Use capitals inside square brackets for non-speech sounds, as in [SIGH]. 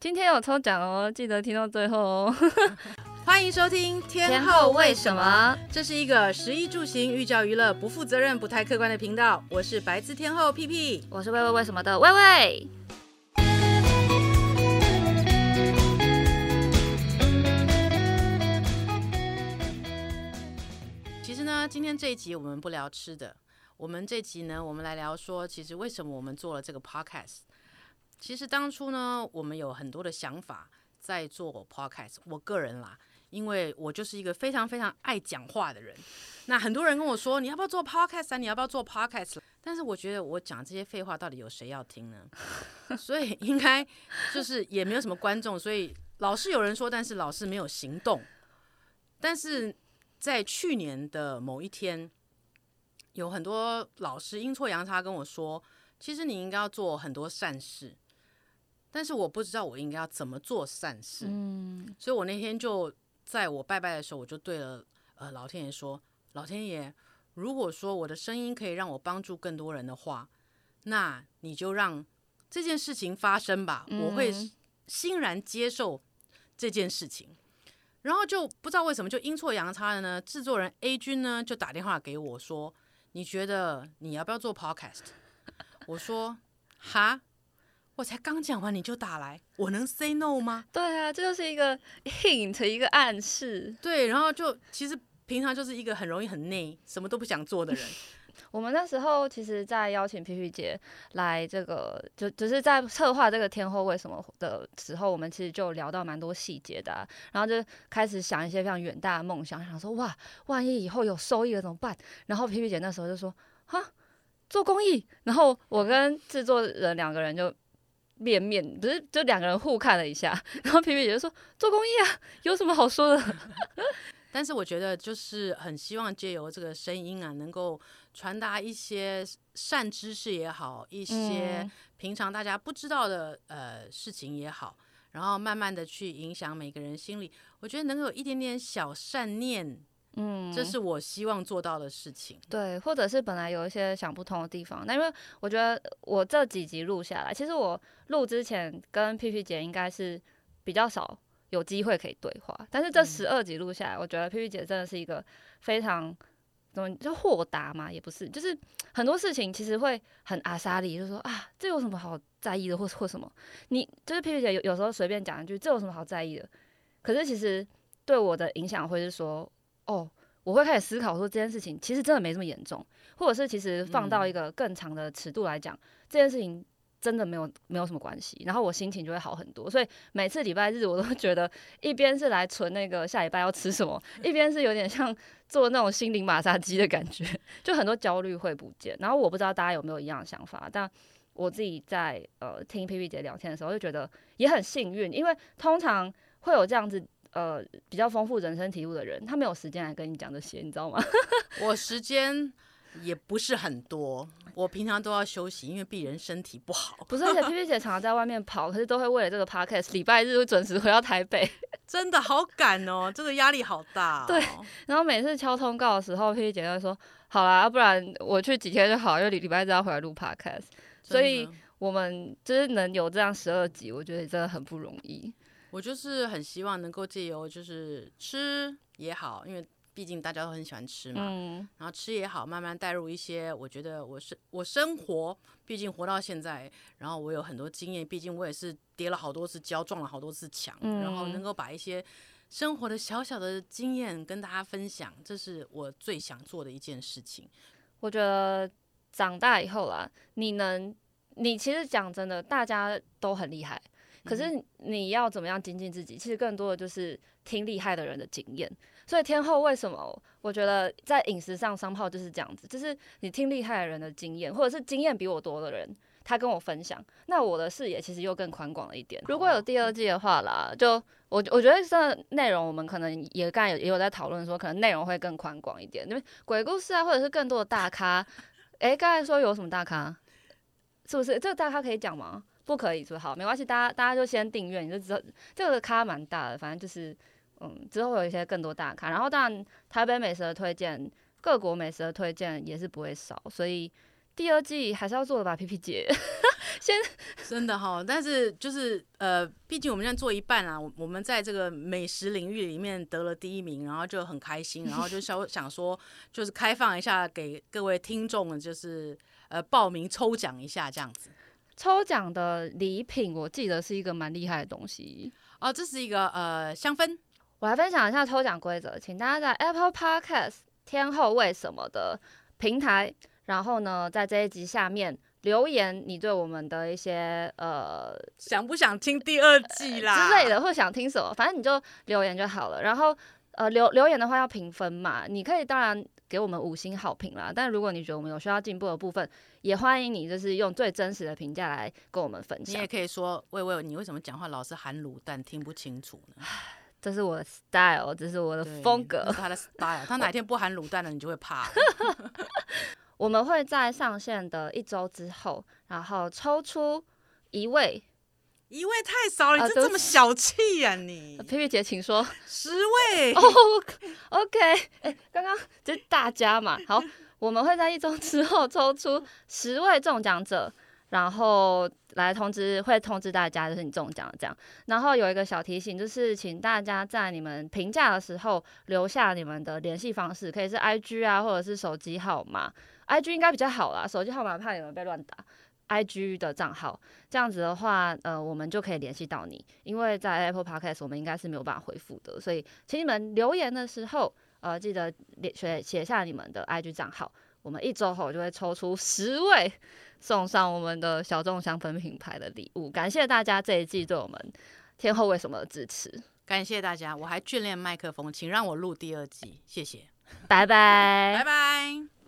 今天有抽奖哦，记得听到最后哦。[LAUGHS] 欢迎收听天后为什么？这是一个食衣住行、寓教于乐、不负责任、不太客观的频道。我是白字天后屁屁，我是魏魏为什么的魏魏。其实呢，今天这一集我们不聊吃的，我们这集呢，我们来聊说，其实为什么我们做了这个 podcast。其实当初呢，我们有很多的想法在做 podcast。我个人啦，因为我就是一个非常非常爱讲话的人。那很多人跟我说，你要不要做 podcast？你要不要做 podcast？但是我觉得我讲这些废话，到底有谁要听呢？[LAUGHS] 所以应该就是也没有什么观众。所以老是有人说，但是老是没有行动。但是在去年的某一天，有很多老师阴错阳差跟我说，其实你应该要做很多善事。但是我不知道我应该要怎么做善事，嗯，所以我那天就在我拜拜的时候，我就对了呃老天爷说：“老天爷，如果说我的声音可以让我帮助更多人的话，那你就让这件事情发生吧，我会欣然接受这件事情。”然后就不知道为什么就阴错阳差的呢，制作人 A 君呢就打电话给我说：“你觉得你要不要做 Podcast？” 我说：“哈。”我才刚讲完你就打来，我能 say no 吗？对啊，这就是一个 hint，一个暗示。对，然后就其实平常就是一个很容易很内，什么都不想做的人。[LAUGHS] 我们那时候其实，在邀请皮皮姐来这个，就只是在策划这个天后为什么的时候，我们其实就聊到蛮多细节的啊，然后就开始想一些非常远大的梦想，想说哇，万一以后有收益了怎么办？然后皮皮姐那时候就说哈，做公益。然后我跟制作人两个人就。面面不是，就两个人互看了一下，[LAUGHS] 然后皮皮姐就说：“做公益啊，[LAUGHS] 有什么好说的？” [LAUGHS] 但是我觉得就是很希望借由这个声音啊，能够传达一些善知识也好，一些平常大家不知道的呃事情也好，然后慢慢的去影响每个人心里。我觉得能够有一点点小善念。嗯，这是我希望做到的事情。对，或者是本来有一些想不通的地方，那因为我觉得我这几集录下来，其实我录之前跟屁屁姐应该是比较少有机会可以对话，但是这十二集录下来，我觉得屁屁姐真的是一个非常怎么就豁达嘛，也不是，就是很多事情其实会很阿莎力，就是说啊，这有什么好在意的，或或什么，你就是屁屁姐有有时候随便讲一句，这有什么好在意的，可是其实对我的影响会是说。哦，我会开始思考说，这件事情其实真的没这么严重，或者是其实放到一个更长的尺度来讲，嗯、这件事情真的没有没有什么关系，然后我心情就会好很多。所以每次礼拜日我都觉得，一边是来存那个下礼拜要吃什么，一边是有点像 [LAUGHS] 做那种心灵马杀鸡的感觉，就很多焦虑会不见。然后我不知道大家有没有一样的想法，但我自己在呃听 P P 姐聊天的时候，就觉得也很幸运，因为通常会有这样子。呃，比较丰富人生体悟的人，他没有时间来跟你讲这些，你知道吗？[LAUGHS] 我时间也不是很多，我平常都要休息，因为鄙人身体不好。不是，而且 [LAUGHS] P P 姐常常在外面跑，可是都会为了这个 podcast，礼拜日会准时回到台北，[LAUGHS] 真的好赶哦，这个压力好大哦。对，然后每次敲通告的时候，P P 姐就会说：“好啦，要不然我去几天就好，因为礼礼拜日要回来录 podcast。”所以我们就是能有这样十二集，我觉得真的很不容易。我就是很希望能够借由就是吃也好，因为毕竟大家都很喜欢吃嘛，嗯、然后吃也好，慢慢带入一些我觉得我是我生活，毕竟活到现在，然后我有很多经验，毕竟我也是跌了好多次跤，撞了好多次墙，嗯、然后能够把一些生活的小小的经验跟大家分享，这是我最想做的一件事情。我觉得长大以后啦，你能，你其实讲真的，大家都很厉害。可是你要怎么样精进自己？其实更多的就是听厉害的人的经验。所以天后为什么？我觉得在饮食上商炮就是这样子，就是你听厉害的人的经验，或者是经验比我多的人，他跟我分享，那我的视野其实又更宽广了一点。如果有第二季的话啦，就我我觉得这内容我们可能也刚才也有在讨论说，可能内容会更宽广一点，因为鬼故事啊，或者是更多的大咖。[LAUGHS] 诶，刚才说有什么大咖？是不是这个大咖可以讲吗？不可以说好，没关系，大家大家就先订阅，你就知道这个咖蛮大的，反正就是嗯，之后有一些更多大咖，然后当然台北美食的推荐，各国美食的推荐也是不会少，所以第二季还是要做的吧皮皮姐。先真的哈，但是就是呃，毕竟我们现在做一半啊，我我们在这个美食领域里面得了第一名，然后就很开心，然后就想想说，就是开放一下给各位听众，就是呃报名抽奖一下这样子。抽奖的礼品，我记得是一个蛮厉害的东西哦，这是一个呃香氛。我来分享一下抽奖规则，请大家在 Apple Podcast 天后为什么的平台，然后呢，在这一集下面。留言，你对我们的一些呃，想不想听第二季啦、呃、之类的，或想听什么，反正你就留言就好了。然后呃，留留言的话要评分嘛，你可以当然给我们五星好评啦。但如果你觉得我们有需要进步的部分，也欢迎你就是用最真实的评价来跟我们分享。你也可以说，喂喂，你为什么讲话老是含卤蛋，听不清楚呢？[SIGHS] 这是我的 style，这是我的风格，是他的 [LAUGHS] style。他哪天不含卤蛋了，你就会怕。[LAUGHS] 我们会在上线的一周之后，然后抽出一位，一位太少了，你这这么小气呀、啊、你佩佩姐，请说，十位。哦、oh,，OK，哎，刚刚这大家嘛，好，我们会在一周之后抽出十位中奖者。然后来通知，会通知大家，就是你中奖这样。然后有一个小提醒，就是请大家在你们评价的时候留下你们的联系方式，可以是 IG 啊，或者是手机号码。IG 应该比较好啦，手机号码怕你们被乱打。IG 的账号，这样子的话，呃，我们就可以联系到你。因为在 Apple Podcast 我们应该是没有办法回复的，所以请你们留言的时候，呃，记得写写下你们的 IG 账号。我们一周后就会抽出十位，送上我们的小众香氛品牌的礼物。感谢大家这一季对我们天后为什么的支持，感谢大家。我还眷恋麦克风，请让我录第二季，谢谢，拜拜，拜拜。